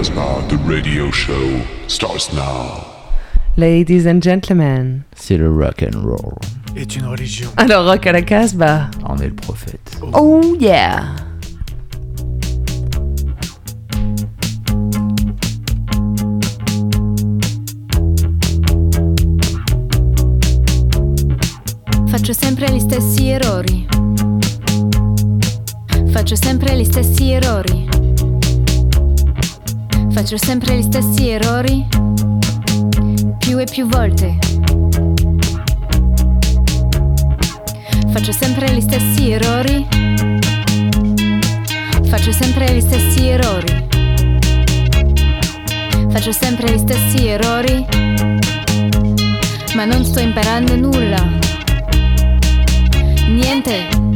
Casbah, the radio show starts now. Ladies and gentlemen. C'est le rock and roll. Est une religion. Alors rock à la Casbah. On est le prophète. Oh yeah. Faccio sempre gli stessi errori. Faccio sempre gli stessi errori. Faccio sempre gli stessi errori. Più e più volte. Faccio sempre gli stessi errori. Faccio sempre gli stessi errori. Faccio sempre gli stessi errori. Ma non sto imparando nulla. Niente.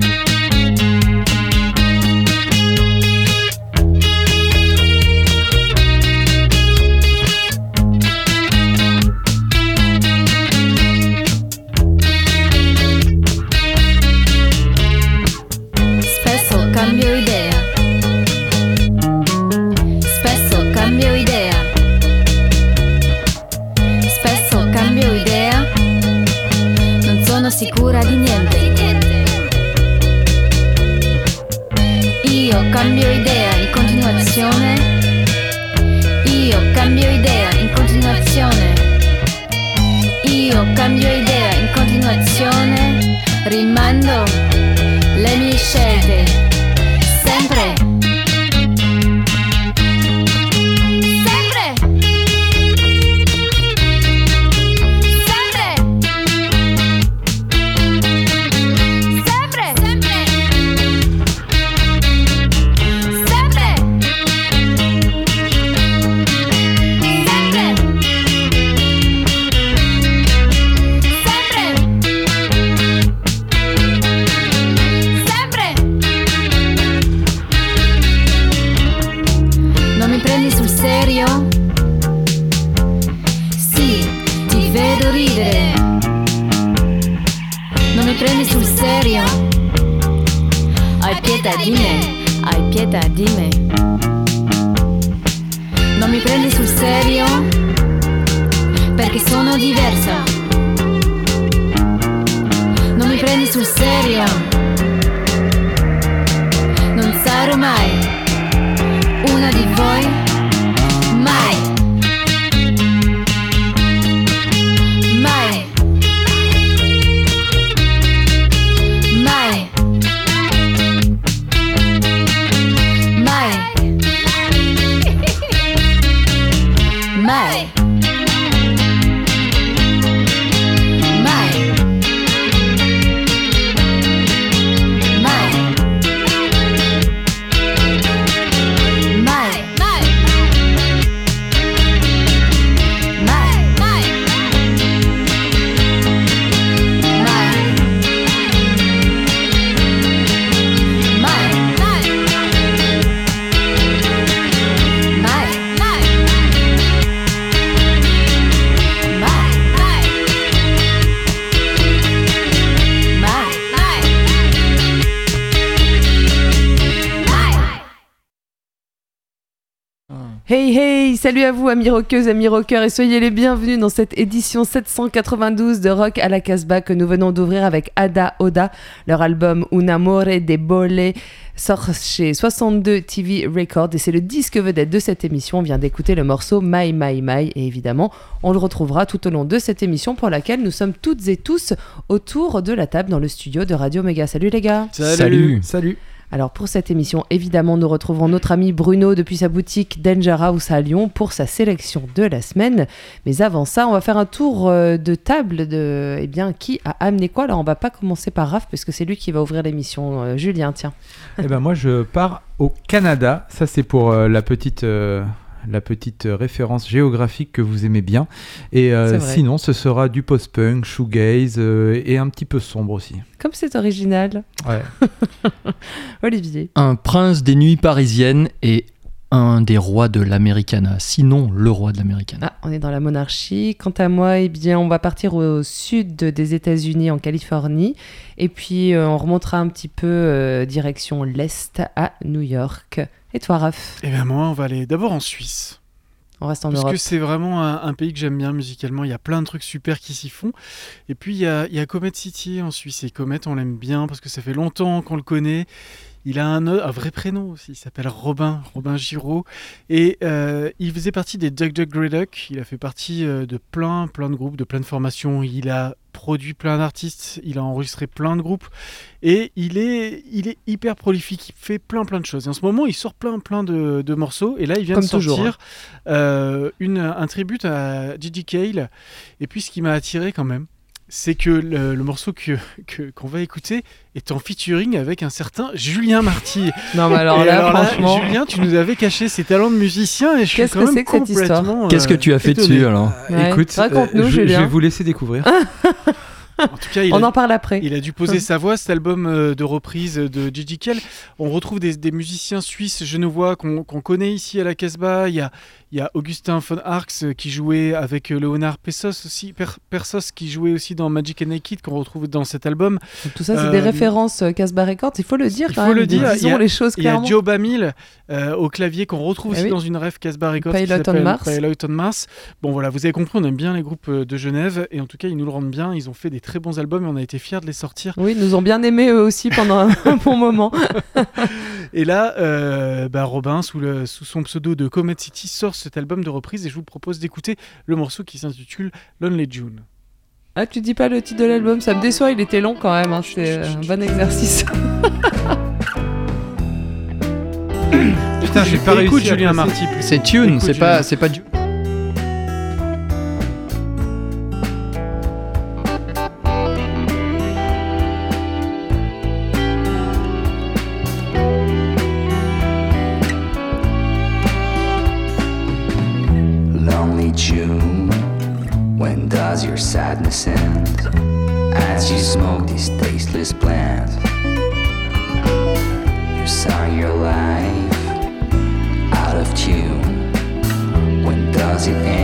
Cambio idea in continuazione. Rimando salut à vous amis rockeuses, amis rockeurs et soyez les bienvenus dans cette édition 792 de Rock à la Casbah que nous venons d'ouvrir avec Ada Oda. Leur album Un amore de Bole sort chez 62 TV Records et c'est le disque vedette de cette émission. On vient d'écouter le morceau My My My et évidemment on le retrouvera tout au long de cette émission pour laquelle nous sommes toutes et tous autour de la table dans le studio de Radio Méga. Salut les gars Salut. Salut. Alors pour cette émission, évidemment, nous retrouverons notre ami Bruno depuis sa boutique Danger House à Lyon pour sa sélection de la semaine. Mais avant ça, on va faire un tour euh, de table de eh bien qui a amené quoi. Alors on va pas commencer par Raph parce que c'est lui qui va ouvrir l'émission. Euh, Julien, tiens. Eh ben moi je pars au Canada. Ça c'est pour euh, la petite la petite référence géographique que vous aimez bien. Et euh, sinon ce sera du post-punk, shoegaze euh, et un petit peu sombre aussi. Comme c'est original, Ouais. Olivier. Un prince des nuits parisiennes et un des rois de l'Americana, sinon le roi de l'Americana. Ah, on est dans la monarchie. Quant à moi, eh bien, on va partir au sud des États-Unis, en Californie, et puis euh, on remontera un petit peu euh, direction l'est à New York. Et toi, Raph? Et bien moi, on va aller d'abord en Suisse. On reste en Parce Europe. que c'est vraiment un, un pays que j'aime bien musicalement. Il y a plein de trucs super qui s'y font. Et puis il y a, il y a Comet City en Suisse. Et Comet, on l'aime bien parce que ça fait longtemps qu'on le connaît. Il a un, un vrai prénom aussi. Il s'appelle Robin, Robin Giraud. Et euh, il faisait partie des Duck Duck Grey Duck. Il a fait partie euh, de plein, plein de groupes, de plein de formations. Il a produit plein d'artistes. Il a enregistré plein de groupes. Et il est, il est hyper prolifique. Il fait plein, plein de choses. Et en ce moment, il sort plein, plein de, de morceaux. Et là, il vient Comme de sortir toujours, hein. euh, une, un tribute à Gigi Cale. Et puis, ce qui m'a attiré quand même, c'est que le, le morceau que que- qu'on va écouter est en featuring avec un certain Julien Marty. Non, mais alors là, alors là, franchement, Julien, tu nous avais caché ses talents de musicien et je suis Qu'est-ce quand que même c'est que cette histoire complètement, Qu'est-ce que euh, tu as fait étonné. dessus alors Ouais. Écoute, Raconte-nous, euh, je, vais vous laisser découvrir. En tout cas, il on a, en parle après. il a dû poser sa voix, cet album euh, de reprise de Gigi Cale. On retrouve des, des musiciens suisses genevois qu'on connaît ici à la Casbah. Il y a, il y a Augustin von Arx euh, qui jouait avec euh, Leonard Pessos aussi, Per- Persos qui jouait aussi dans Magic and Naked qu'on retrouve dans cet album. Tout ça, c'est Euh, des références euh, Casbah Records. Il faut le dire Il faut le dire, il y a- les choses Il y a clairement. Joe Bamil euh, au clavier qu'on retrouve Eh aussi oui. dans une rêve Casbah Records Pilot on Mars. Pilot on Mars. Bon voilà, vous avez compris, on aime bien les groupes euh, de Genève et en tout cas ils nous le rendent bien. Ils ont fait des très bons albums et on a été fiers de les sortir. Oui, ils nous ont bien aimés eux aussi pendant un, un bon moment. Et là, euh, bah, Robin, sous, le, sous son pseudo de Comet City, sort cet album de reprise et je vous propose d'écouter le morceau qui s'intitule Lonely June. Ah, tu dis pas le titre de l'album, ça me déçoit, il était long quand même. hein, C'est euh, un bon exercice. Putain, j'ai pas écoute réussi à Julien Marty. plus. C'est Tune, Écoute, c'est pas, c'est pas du. Your sadness end? As you smoke these tasteless plants, you sang your life out of tune. When does it end,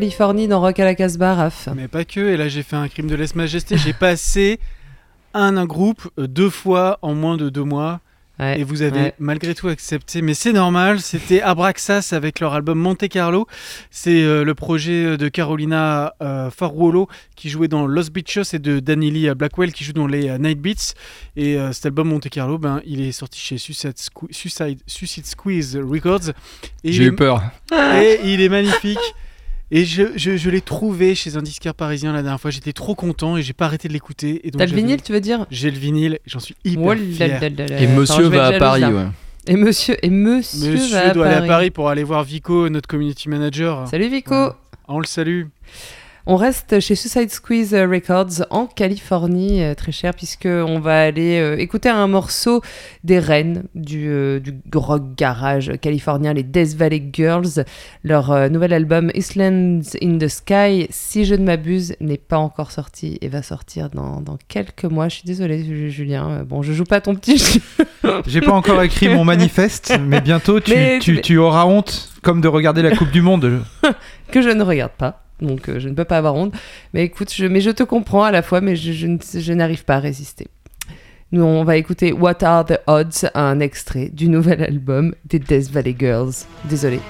Californie dans Rock à la Casbah, Raph. Mais pas que, et là j'ai fait un crime de lèse-majesté, j'ai passé un, un groupe euh, deux fois en moins de deux mois, Ouais, et vous avez ouais. malgré tout accepté, mais c'est normal, c'était Abraxas avec leur album Monte Carlo, c'est euh, le projet de Carolina euh, Faruolo qui jouait dans Los Beachos et de Danny Blackwell qui joue dans les euh, Night Beats, et euh, cet album Monte Carlo, ben, il est sorti chez Suicide, Suicide, Suicide Squeeze Records, J'ai eu est- peur. et il est magnifique. Et je, je, je l'ai trouvé chez un disquaire parisien la dernière fois. J'étais trop content et j'ai pas arrêté de l'écouter. Et donc T'as le j'avais- vinyle, tu veux dire? J'ai le vinyle. J'en suis hyper Oh fier. Et monsieur je vais va être à Paris, là. ouais. Et monsieur, et monsieur, Monsieur va à doit Paris. aller à Paris pour aller voir Vico, notre community manager. Salut Vico. Ouais. On le salue. On reste chez Suicide Squeeze Records en Californie, euh, très cher, puisque on va aller euh, écouter un morceau des reines du, euh, du rock garage californien, les Death Valley Girls. Leur nouvel album Islands in the Sky, si je ne m'abuse, n'est pas encore sorti et va sortir dans, dans quelques mois. Je suis désolée, Ju- Julien. Bon, je joue pas ton petit jeu. J'ai pas encore écrit mon manifeste, mais bientôt tu, Mais- tu, tu auras honte, comme de regarder la Coupe du Monde. que je ne regarde pas. Donc euh, je ne peux pas avoir honte. Mais écoute, je, mais je te comprends à la fois, mais je, je n'arrive pas à résister. Nous, on va écouter What Are the Odds, un extrait du nouvel album des Death Valley Girls. Désolé.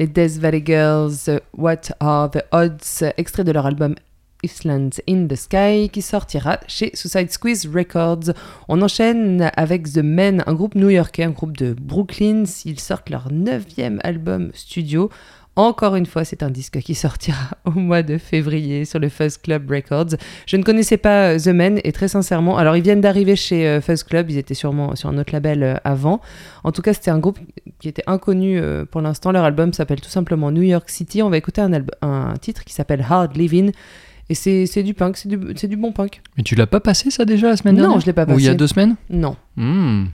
Les Death Valley Girls, What Are the Odds, extrait de leur album Islands in the Sky, qui sortira chez Suicide Squeeze Records. On enchaîne avec The Men, un groupe new-yorkais, un groupe de Brooklyn. Ils sortent leur neuvième album studio. Encore une fois, c'est un disque qui sortira au mois de février sur le Fuzz Club Records. Je ne connaissais pas euh, The Men et très sincèrement, alors ils viennent d'arriver chez euh, Fuzz Club, ils étaient sûrement sur un autre label euh, avant. En tout cas, c'était un groupe qui était inconnu pour l'instant. Leur album s'appelle tout simplement New York City. On va écouter un, titre qui s'appelle Hard Living. Et c'est du punk, c'est du, du bon punk. Mais tu l'as pas passé ça déjà la semaine Non, dernière je l'ai pas Ou il y a passé. deux semaines Non. Hmm.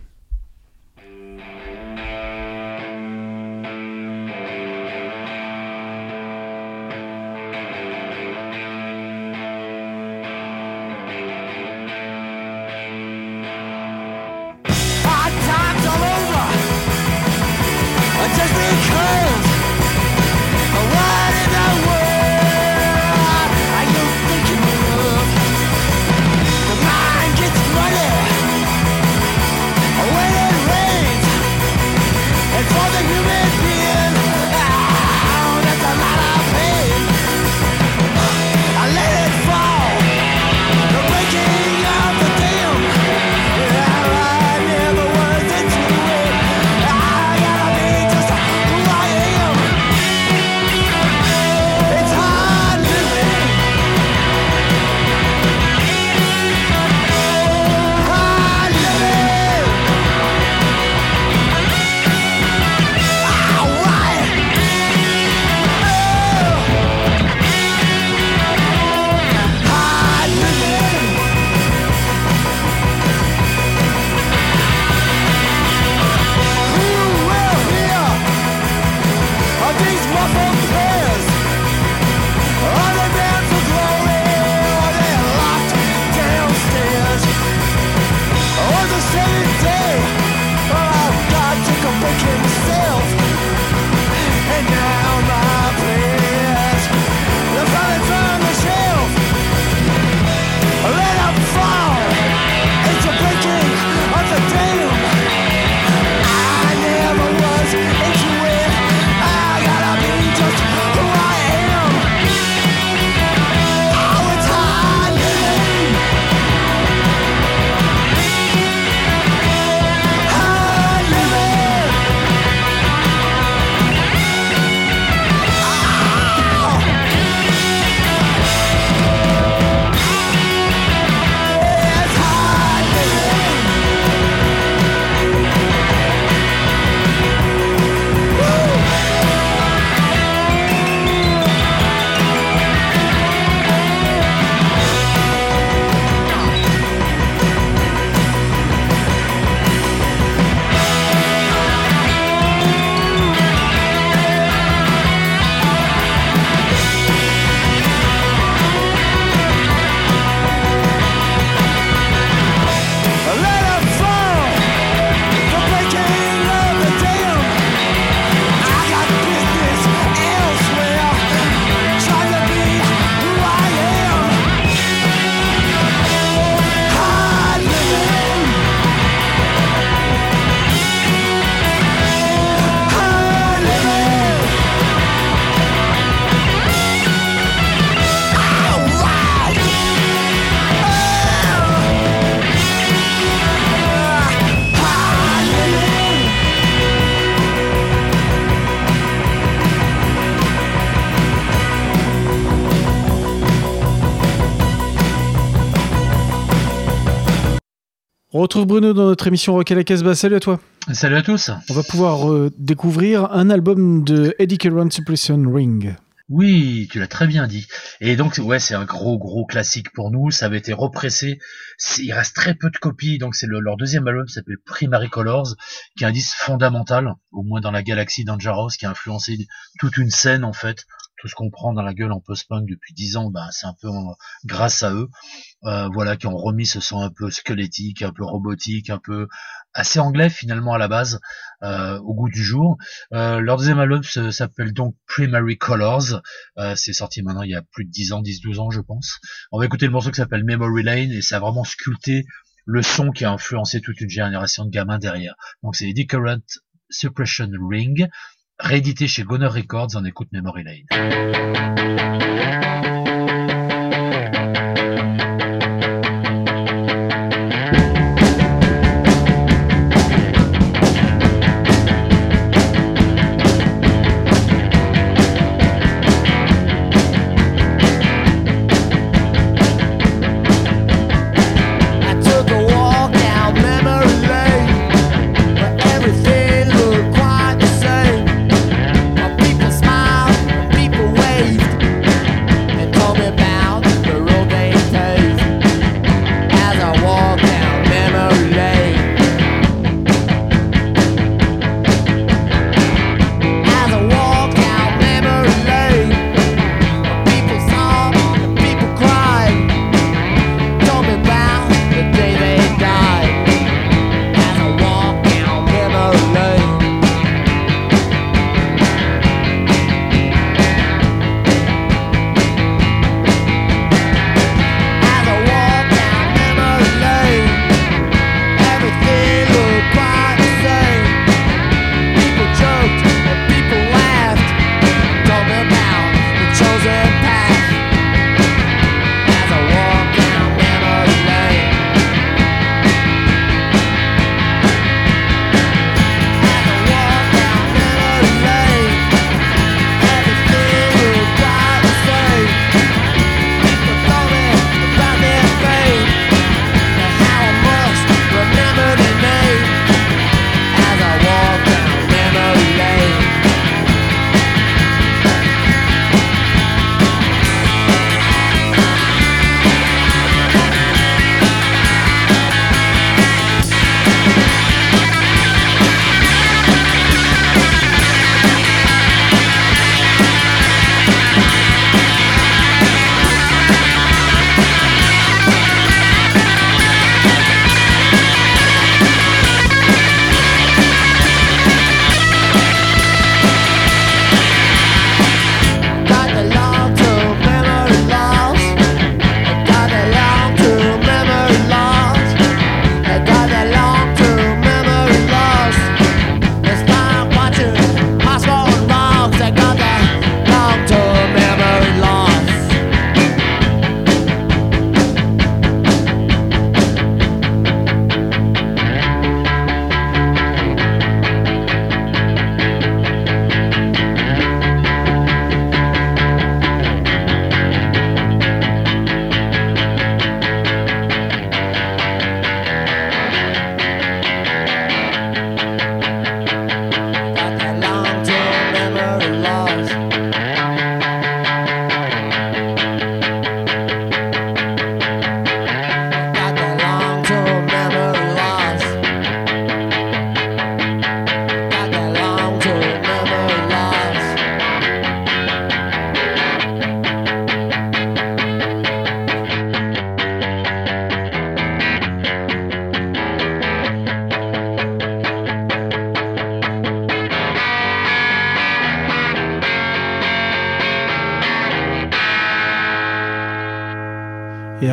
Retrouve Bruno dans notre émission Rock à la Casbah. Salut à toi. Salut à tous. On va pouvoir euh, découvrir un album de Eddie Curran Suppression Ring. Oui, tu l'as très bien dit. Et donc, ouais, c'est un gros, gros classique pour nous. Ça avait été repressé. Il reste très peu de copies. Donc, c'est le- leur deuxième album, ça s'appelle Primary Colors, qui est un disque fondamental, au moins dans la galaxie Dangerous, qui a influencé toute une scène, en fait. Tout ce qu'on prend dans la gueule en post-punk depuis dix ans, bah, c'est un peu grâce à eux. Euh, voilà, qui ont remis ce son un peu squelettique, un peu robotique, un peu assez anglais finalement à la base, euh, au goût du jour. Euh, leur deuxième album s'appelle donc Primary Colors. C'est sorti maintenant il y a plus de 10 ans, 10-12 ans je pense. On va écouter le morceau qui s'appelle Memory Lane et ça a vraiment sculpté le son qui a influencé toute une génération de gamins derrière. Donc c'est Eddie Suppression Ring, réédité chez Goner Records, on écoute Memory Lane.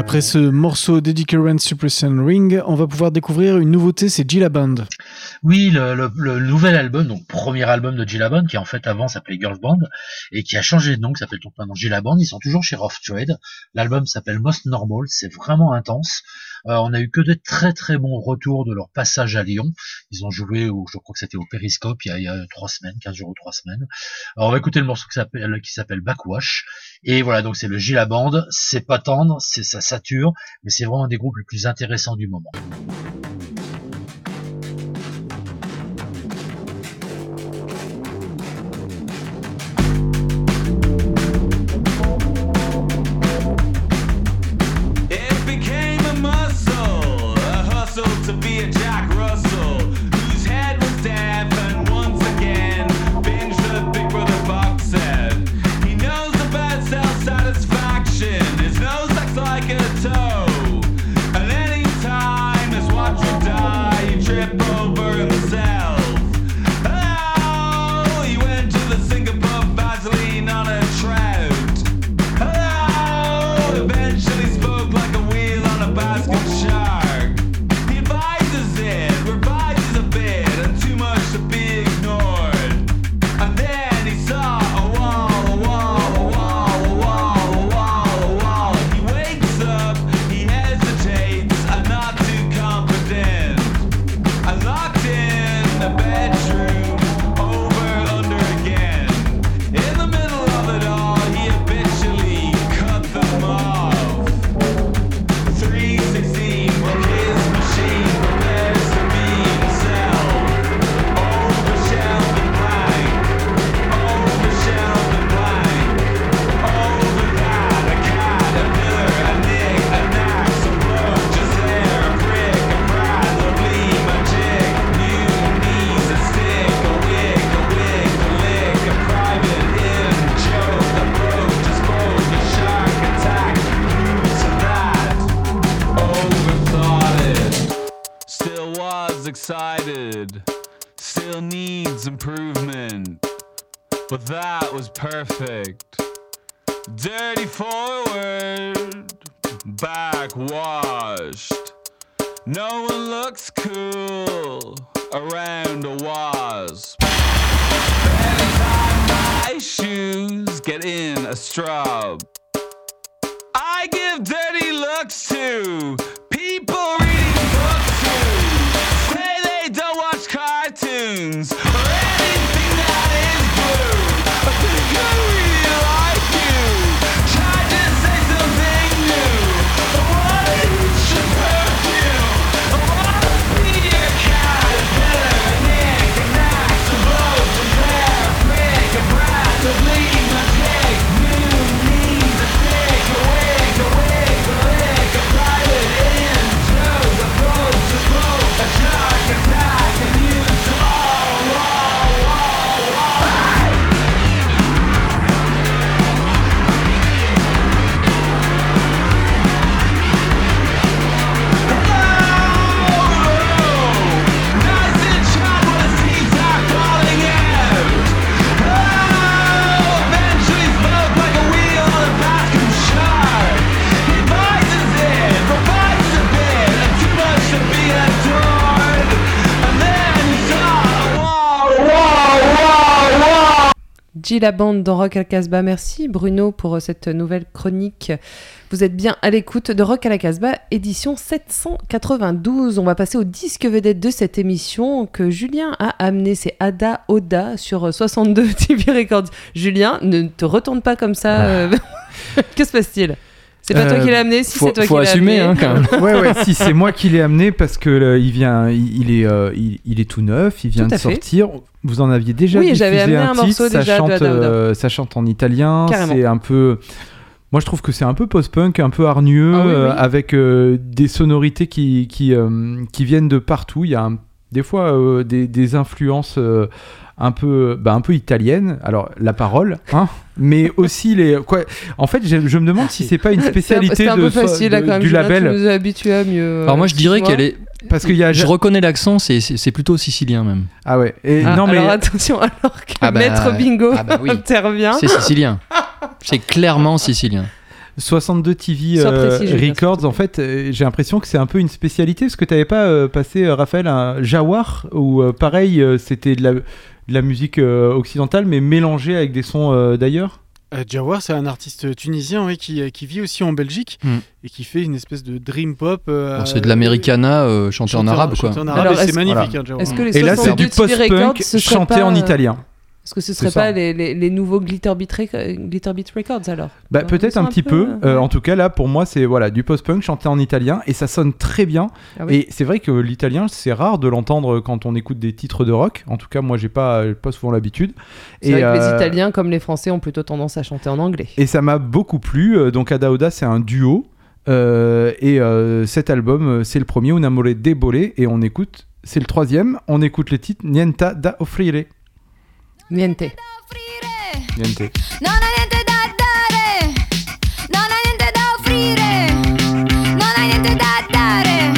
Après ce morceau d'Eddie Current Suppression Ring, on va pouvoir découvrir une nouveauté, c'est Gila Band. Oui, le, nouvel album, donc premier album de Gila Band, qui en fait avant s'appelait Girls Band, et qui a changé de nom, qui s'appelle donc maintenant Gila Band. Ils sont toujours chez Rough Trade. L'album s'appelle Most Normal, c'est vraiment intense. Euh, on a eu que de très très bons retours de leur passage à Lyon. Ils ont joué, au, je crois que c'était au Périscope il y, a, il trois semaines, 15 jours ou trois semaines. Alors on va écouter le morceau qui s'appelle qui s'appelle Backwash. Et voilà, donc c'est le Gila Band. C'est pas tendre, c'est ça sature, mais c'est vraiment un des groupes les plus intéressants du moment. Gila Band dans Rock à la Casbah. Merci Bruno pour euh, cette nouvelle chronique. Vous êtes bien à l'écoute de Rock à la Casbah, édition 792. On va passer au disque vedette de cette émission que Julien a amené. C'est Ada Oda sur euh, 62 TV Records. Julien, ne te retourne pas comme ça. euh, que se passe-t-il? C'est pas toi Euh, qui l'as amené Si c'est toi faut qui l'as assumer, amené. hein, quand même. ouais, ouais, si c'est moi qui l'ai amené parce que euh, il vient, il, il est, euh, il, il est tout neuf, il vient de fait. sortir. Vous en aviez déjà Oui, diffusé j'avais amené un titre, morceau ça déjà chante, euh, ça chante en italien. Carrément. C'est un peu. Moi, je trouve que c'est un peu post-punk, un peu hargneux, Ah oui, euh, oui. avec euh, des sonorités qui, qui, euh, qui viennent de partout. Il y a un- des fois euh, des, des influences euh, un peu, bah, un peu italiennes. Alors, la parole, hein, mais aussi les. Quoi, en fait, je, je me demande si c'est pas une un- spécialité c'est un de, facile là, quand même. du Julien, label. Tu nous habitués à mieux. Alors moi je dirais qu'elle est. Parce qu'il y a. Je reconnais l'accent, c'est- c'est c'est plutôt sicilien même. Ah ouais. Et Ah, non, mais. Alors attention, alors que Ah bah, Maître Bingo ah bah oui. intervient. C'est sicilien. C'est clairement sicilien. 62 TV euh, précis, Records, en fait, euh, j'ai l'impression que c'est un peu une spécialité. Parce que tu n'avais pas euh, passé, Raphaël, un Jawar, où euh, pareil, c'était de la, de la musique euh, occidentale, mais mélangée avec des sons euh, d'ailleurs Euh, Jawar, c'est un artiste tunisien oui, qui, qui vit aussi en Belgique Hmm. et qui fait une espèce de dream pop. euh, Bon, c'est de l'americana euh, chanté en arabe, quoi. c'est est-ce- magnifique, voilà. hein, Jawar. Que les Et là, c'est 62 du post-punk chanté pas, en italien. Est-ce que ce C'est serait ça. pas les, les- les nouveaux Glitter Beat, Rec- Glitter Beat Records alors Bah, peut-être un petit peu. euh, Euh, ouais. en tout cas, là, pour moi, c'est voilà, du post-punk chanté en italien et ça sonne très bien. Ah oui. Et c'est vrai que l'italien, c'est rare de l'entendre quand on écoute des titres de rock. En tout cas, moi, j'ai pas, pas souvent l'habitude. C'est vrai que les euh, Italiens, comme les Français, ont plutôt tendance à chanter en anglais. Et ça m'a beaucoup plu. Donc Ada Oda, c'est un duo. Euh, et cet album, c'est le premier, Un amore debole. Et on écoute, c'est le troisième. On écoute le titre Nienta da offrire. Niente. Niente. Non hai niente da dare, non hai niente da offrire, non hai niente da dare.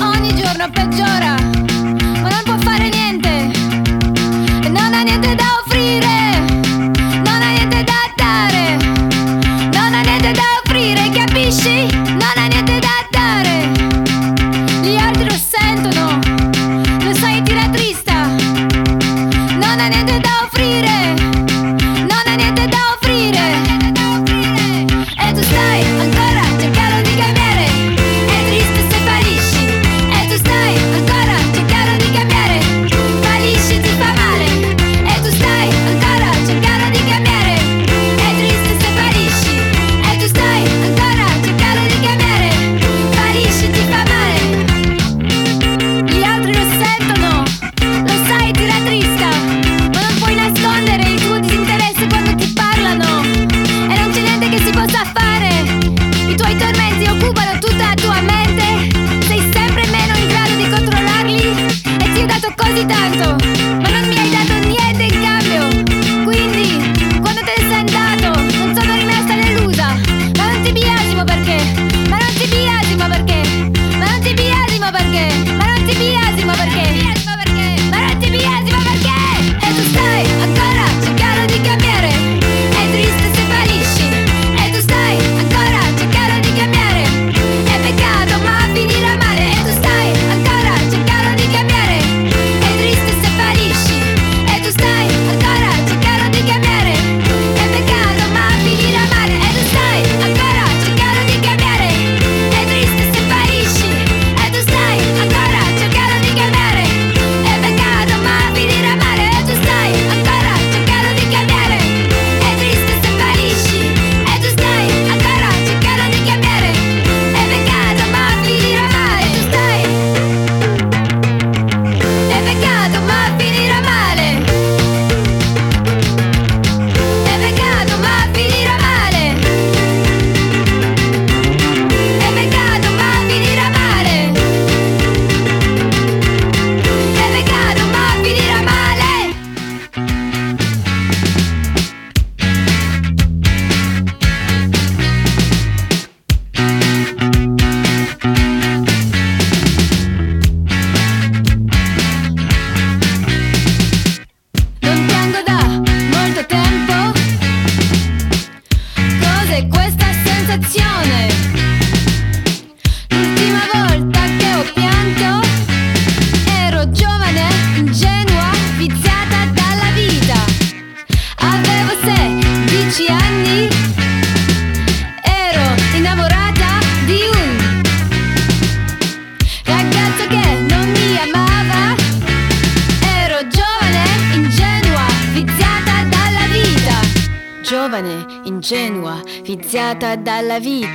Ogni giorno peggiora,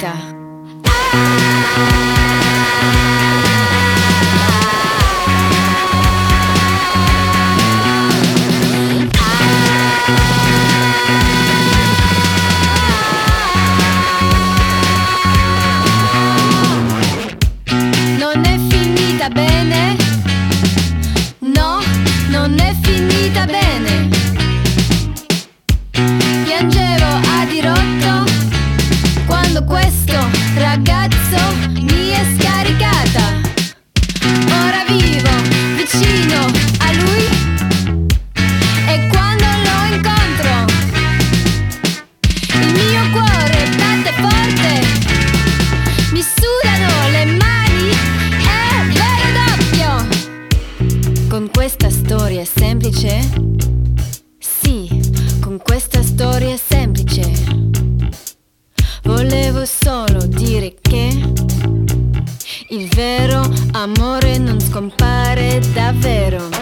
aceitar. verdadero.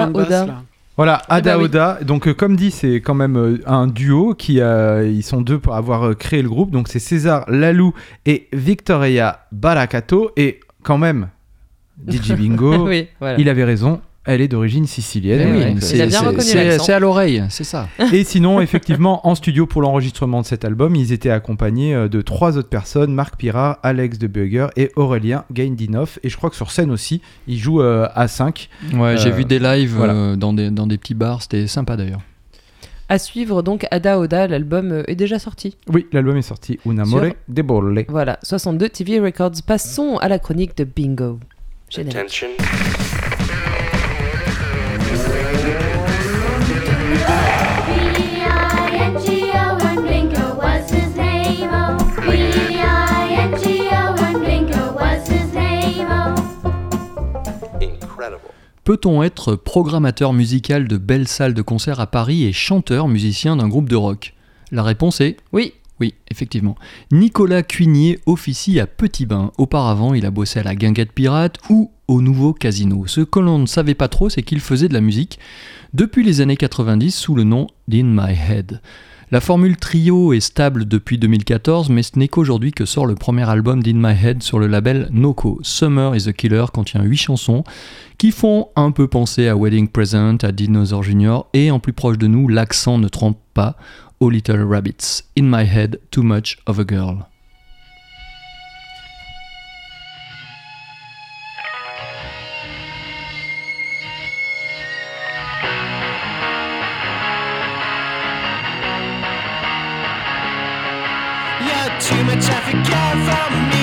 Ada basse, Oda. là. Voilà, Ada bah oui. Oda. Donc, euh, comme dit, c'est quand même euh, un duo qui euh, ils sont deux pour avoir euh, créé le groupe. Donc, c'est César Lalou et Victoria Baracato. Et quand même, DJ Bingo, oui, voilà. il avait raison. Elle est d'origine sicilienne. Eh oui, c'est- à l'oreille, c'est ça. Et sinon, effectivement, en studio pour l'enregistrement de cet album, ils étaient accompagnés euh, de trois autres personnes Marc Pirard, Alex de Bugger et Aurélien Gaindinoff. Et je crois que sur scène aussi, ils jouent euh, à 5. Ouais, j'ai Euh, vu des lives voilà. euh, dans, des, dans des petits bars, c'était sympa d'ailleurs. À suivre donc Ada Oda, l'album est déjà sorti. Oui, l'album est sorti. Un amore Sur- de bolle. Voilà, 62 TV Records. Passons à la chronique de Bingo. Générique. Attention. Peut-on être programmateur musical de belles salles de concert à Paris et chanteur musicien d'un groupe de rock? La réponse est Oui, oui, effectivement. Nicolas Cuignier officie à Petit Bain. Auparavant, il a bossé à la Guinguette Pirate ou au Nouveau Casino. Ce que l'on ne savait pas trop, c'est qu'il faisait de la musique depuis les années 90 sous le nom d'In My Head. La formule trio est stable depuis 2014, mais ce n'est qu'aujourd'hui que sort le premier album d'In My Head sur le label Noco. Summer is a Killer contient 8 chansons qui font un peu penser à Wedding Present, à Dinosaur Jr. et en plus proche de nous, l'accent ne trompe pas, aux Little Rabbits. In My Head, Too Much of a Girl. too much I forget from me.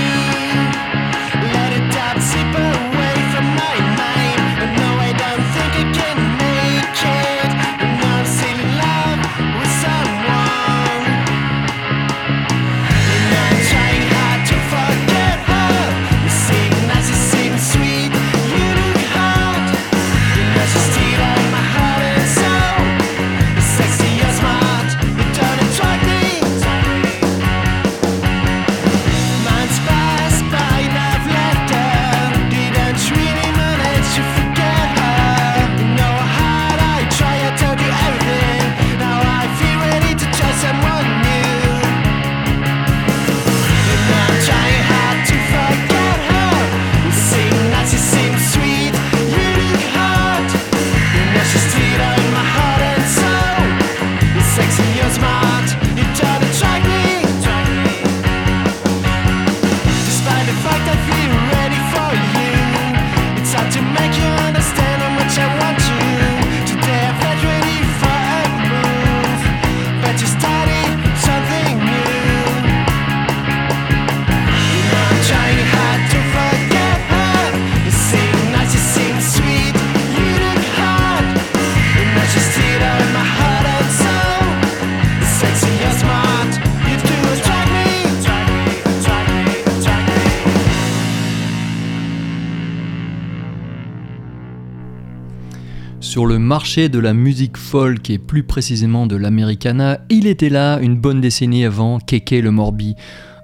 De la musique folk et plus précisément de l'americana, il était là une bonne décennie avant Keke le Morbi.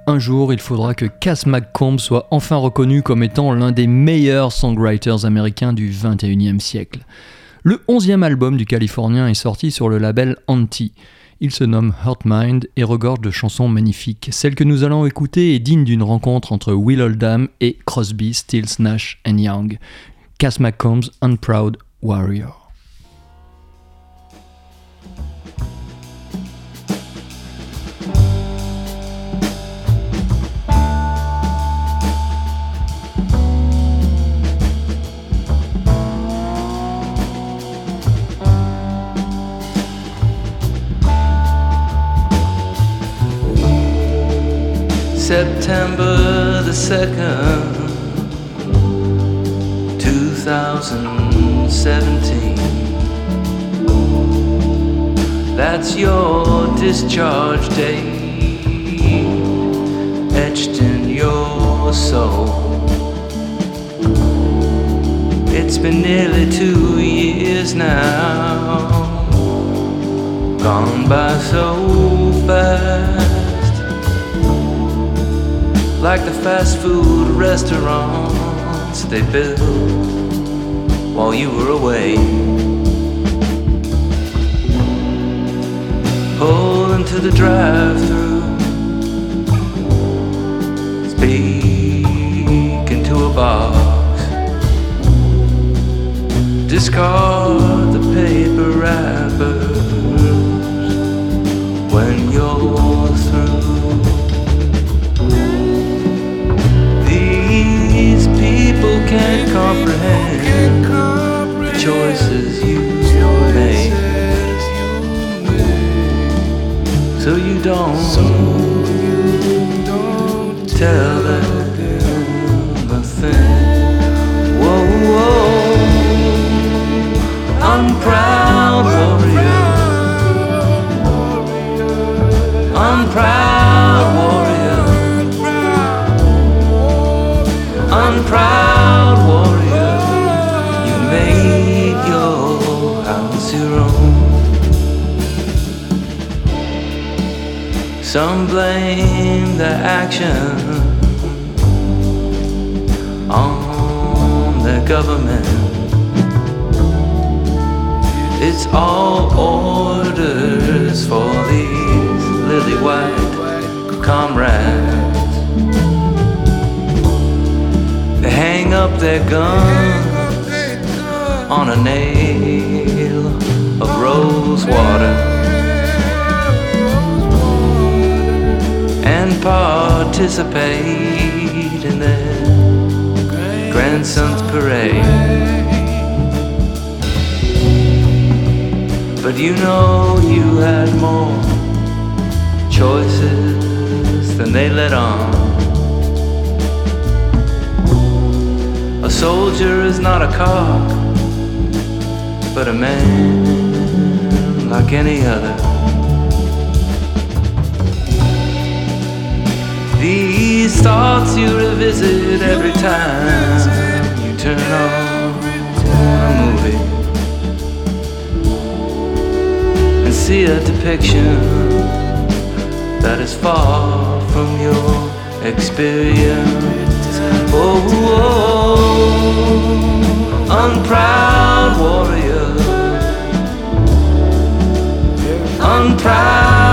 Un jour, il faudra que Cass McComb soit enfin reconnu comme étant l'un des meilleurs songwriters américains du 21e siècle. Le 11e album du Californien est sorti sur le label Anti. Il se nomme Hurt Mind et regorge de chansons magnifiques. Celle que nous allons écouter est digne d'une rencontre entre Will Oldham et Crosby, Stills, Nash and Young. Cass McComb's Unproud Warrior. September the 2nd, 2017. That's your discharge date, etched in your soul. It's been nearly two years now, gone by so fast, like the fast food restaurants they built while you were away. Pull into the drive-through, speak into a box. Discard the paper wrappers when you're people can't comprehend the choices you made. So you don't tell them a thing. Whoa, whoa. Unproud warrior. Unproud warrior. Unproud warrior. Some blame the action on the government. It's all orders for these lily white comrades. They hang up their guns on a nail of rose water participate in their grandson's parade. But you know you had more choices than they let on. A soldier is not a cock, but a man like any other. These thoughts you revisit every time you turn on a movie. and see a depiction that is far from your experience. Oh, oh, unproud warrior, unproud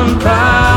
unproud warrior.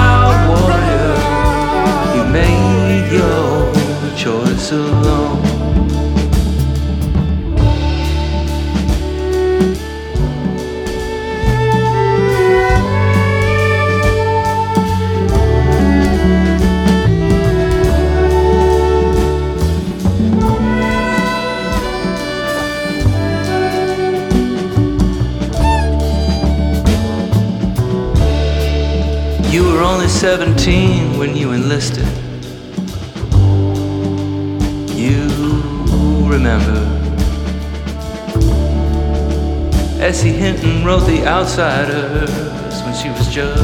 17 when you enlisted. You remember. Essie Hinton wrote The Outsiders when she was just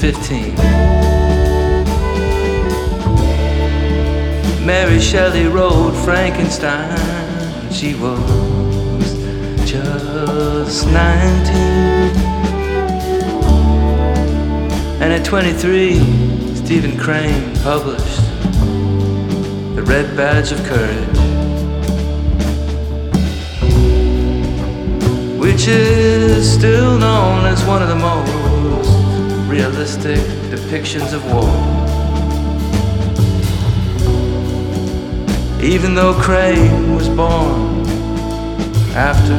15. Mary Shelley wrote Frankenstein when she was just 19. And at 23, Stephen Crane published The Red Badge of Courage, which is still known as one of the most realistic depictions of war. Even though Crane was born after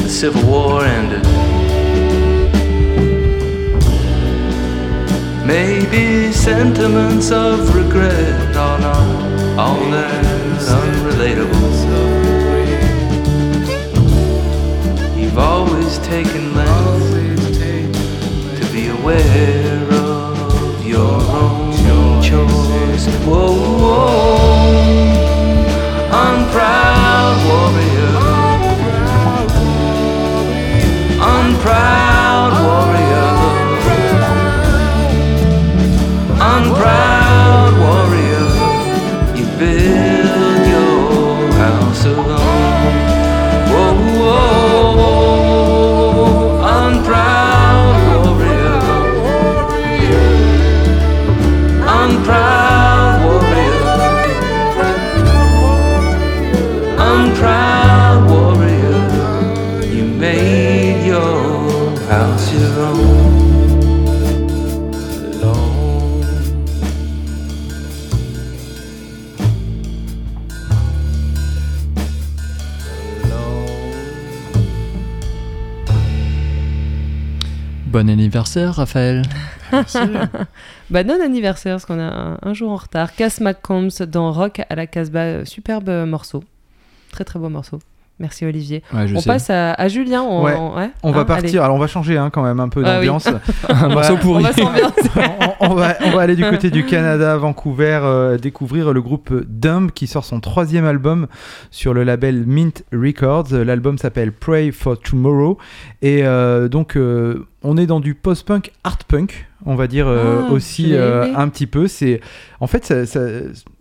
the Civil War ended. Maybe sentiments of regret are not all that unrelatable. You've always taken length to be aware of your own choice. Whoa, whoa, unproud warrior, unproud unproud Raphaël. Bah, non anniversaire, parce qu'on a un, un jour en retard. Cass McCombs dans Rock à la Casbah. euh, Superbe euh, morceau. Très très beau morceau. Merci Olivier. Ouais, on sais. passe à, à Julien. On, Ouais. on- ouais On va Hein, partir. allez. Alors on va changer hein, quand même un peu Ah oui. d'ambiance. On pourri. va s'ambiancer. on, on va, on va aller du côté du Canada, Vancouver, euh, découvrir le groupe Dumb qui sort son troisième album sur le label Mint Records. L'album s'appelle Pray for Tomorrow. Et euh, donc, euh, on est dans du post-punk, art-punk, on va dire euh, Ah, aussi euh, un petit peu. C'est En fait, ça, ça-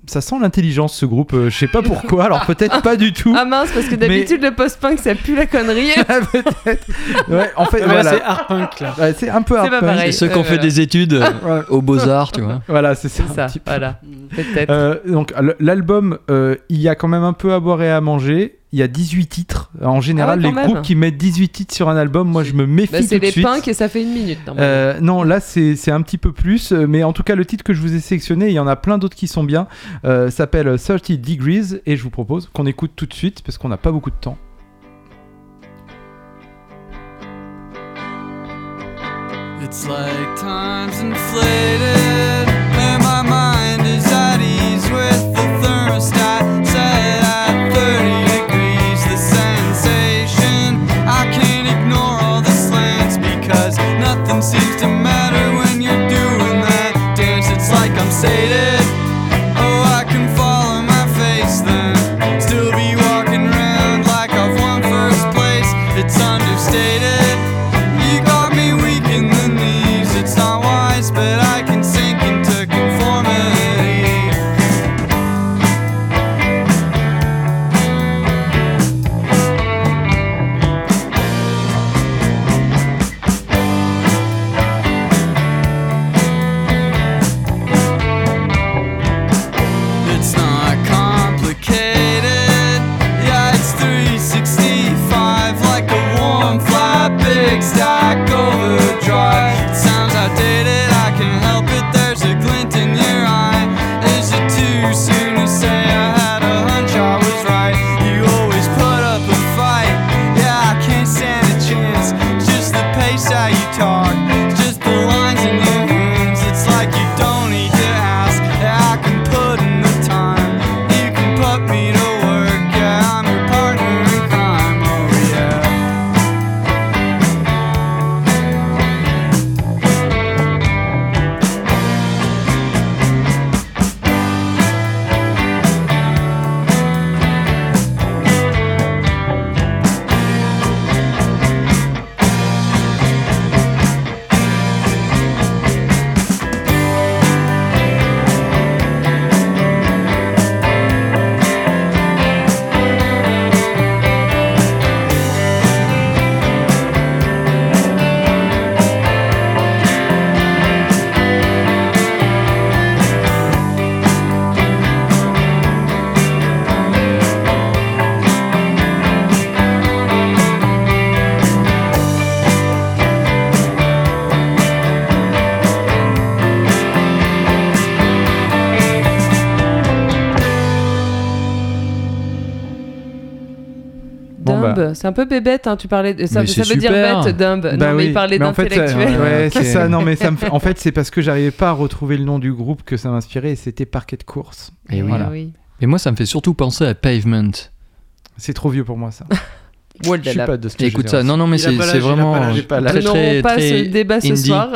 ça sent l'intelligence ce groupe. Euh, je sais pas pourquoi. Alors peut-être pas du tout. Ah mince, parce que d'habitude le post-punk ça pue la connerie. peut-être. Ouais, en fait, Ah, voilà. c'est art punk là. Ouais, c'est un peu C'est pas art-punk. pareil. C'est ceux qui ont Euh, fait des études euh, aux Beaux-Arts, tu vois. Voilà, c'est ça. Voilà. Peut-être. Euh, donc l'album, euh, il y a quand même un peu à boire et à manger. Il y a 18 titres. En général, Ah ouais, les même. groupes qui mettent 18 titres sur un album, moi je me méfie Bah, tout c'est de les suite. punks et ça fait une minute. Euh, non, là c'est c'est un petit peu plus, mais en tout cas le titre que je vous ai sélectionné, il y en a plein d'autres qui sont bien, euh, s'appelle 30 Degrees et je vous propose qu'on écoute tout de suite parce qu'on n'a pas beaucoup de temps. It's like time's inflated, and my mind c'est un peu bébête, hein, tu parlais de ça, Mais ça veut dire bête, dumb. Bah non, mais oui, il parlait mais en fait, d'intellectuel. euh, ouais, c'est ça. Non, mais ça me fait- en fait, c'est parce que j'arrivais pas à retrouver le nom du groupe que ça m'inspirait et c'était Parquet de course. Et oui. Voilà. oui. Et moi, ça me fait surtout penser à Pavement. C'est trop vieux pour moi ça. Oh là Je suis là. pas de cette Écoute ça, non, non, mais Il a c'est pas il pas vraiment l'âge. J'ai pas l'âge. très, n'aurons très, pas très ce débat ce soir.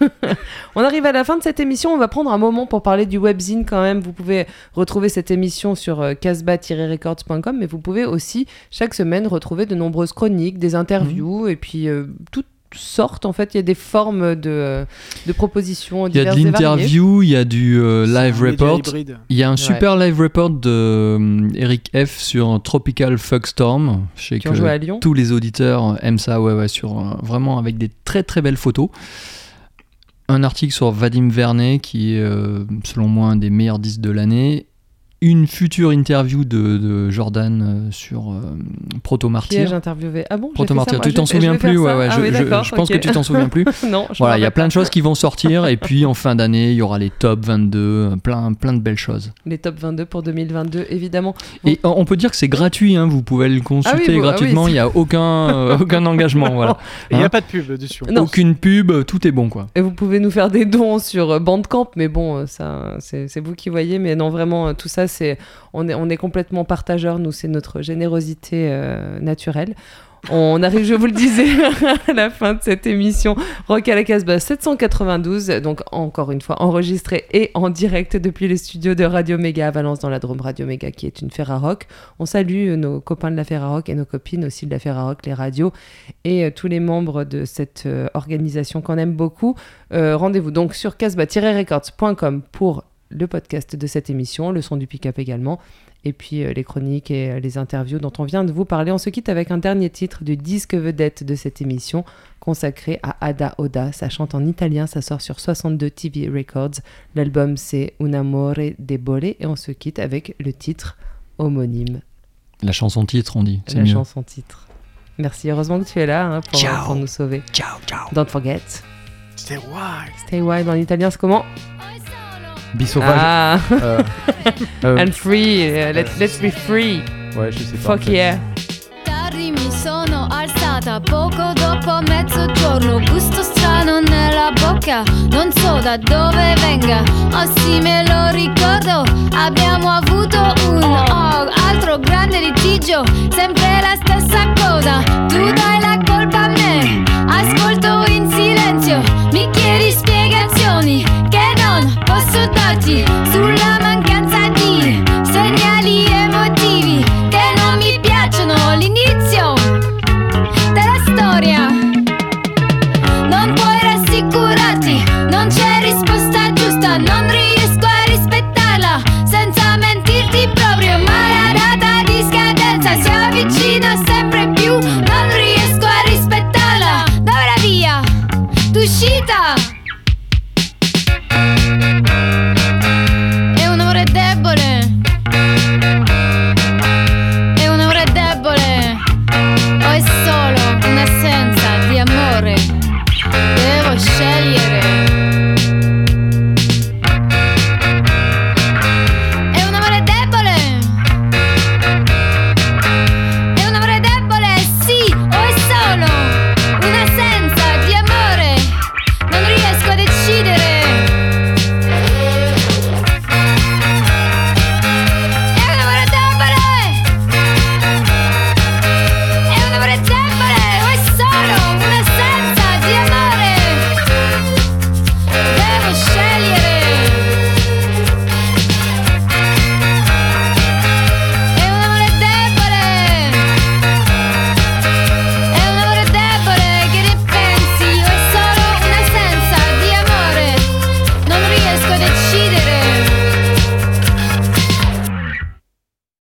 On arrive à la fin de cette émission. On va prendre un moment pour parler du webzine quand même. Vous pouvez retrouver cette émission sur euh, casbah-records.com, mais vous pouvez aussi chaque semaine retrouver de nombreuses chroniques, des interviews Mhm. et puis euh, toutes sortes. En fait, il y a des formes de, euh, de propositions Il y a de l'interview, il y a du euh, live report. Il y a un super live report de euh, Eric F sur Tropical Fuckstorm. Je sais Qui ont que joué à Lyon? tous les auditeurs aiment ça, ouais, ouais, sur, euh, vraiment avec des très très belles photos. Un article sur Vadim Vernet, qui est euh, selon moi un des meilleurs disques de l'année. Une future interview de, de Jordan euh, sur euh, Proto Qui ai-je Martyr. interviewé? Ah bon Proto Martyr, tu t'en souviens plus Ouais, ça. ouais, Ah je, oui, je- d'accord, je pense que tu t'en souviens plus. non, je Voilà, il y a plein de choses qui vont sortir, et puis en fin d'année, il y aura les top 22, euh, plein, plein de belles choses. Les top 22 pour 2022, évidemment. Et on peut dire que c'est gratuit, hein, vous pouvez le consulter Ah oui, vous- ah oui, gratuitement, il n'y a aucun, euh, aucun engagement. Voilà. Il n'y Hein a pas de pub dessus. Non. Aucune pub, tout est bon quoi. Et vous pouvez nous faire des dons sur Bandcamp, mais bon, ça, c'est vous qui voyez. Mais non, vraiment, tout ça, on est, complètement partageurs. Nous, c'est notre générosité euh, naturelle. On arrive, je vous le disais, à la fin de cette émission Rock à la Casbah 792. Donc, encore une fois, enregistré et en direct depuis les studios de Radio Méga à Valence, dans la Drôme Radio Méga, qui est une Ferrarock. On salue euh, nos copains de la Ferrarock et nos copines aussi de la Ferrarock, les radios, et euh, tous les membres de cette organisation qu'on aime beaucoup. Rendez-vous donc sur casbah-records.com pour le podcast de cette émission, le son du pick-up également, et puis euh, les chroniques et euh, les interviews dont on vient de vous parler. On se quitte avec un dernier titre du disque vedette de cette émission, consacré à Ada Oda. Ça chante en italien, ça sort sur 62 TV Records. L'album c'est Un amore debole, et on se quitte avec le titre homonyme, La chanson titre, on dit, la mieux. chanson titre. Merci, heureusement que tu es là hein, pour, Ciao. pour nous sauver. Ciao, ciao. Don't forget. C'était wild. Stay wild en italien, c'est comment? Bisauvage. Ah, Euh, euh, and free, uh, let, let's be free. ouais, je sais pas. en Fuck fait. yeah. Mi sono alzata poco dopo mezzogiorno Gusto strano nella bocca, non so da dove venga Oh sì me lo ricordo, abbiamo avuto un oh, altro grande litigio Sempre la stessa cosa, смерті земля.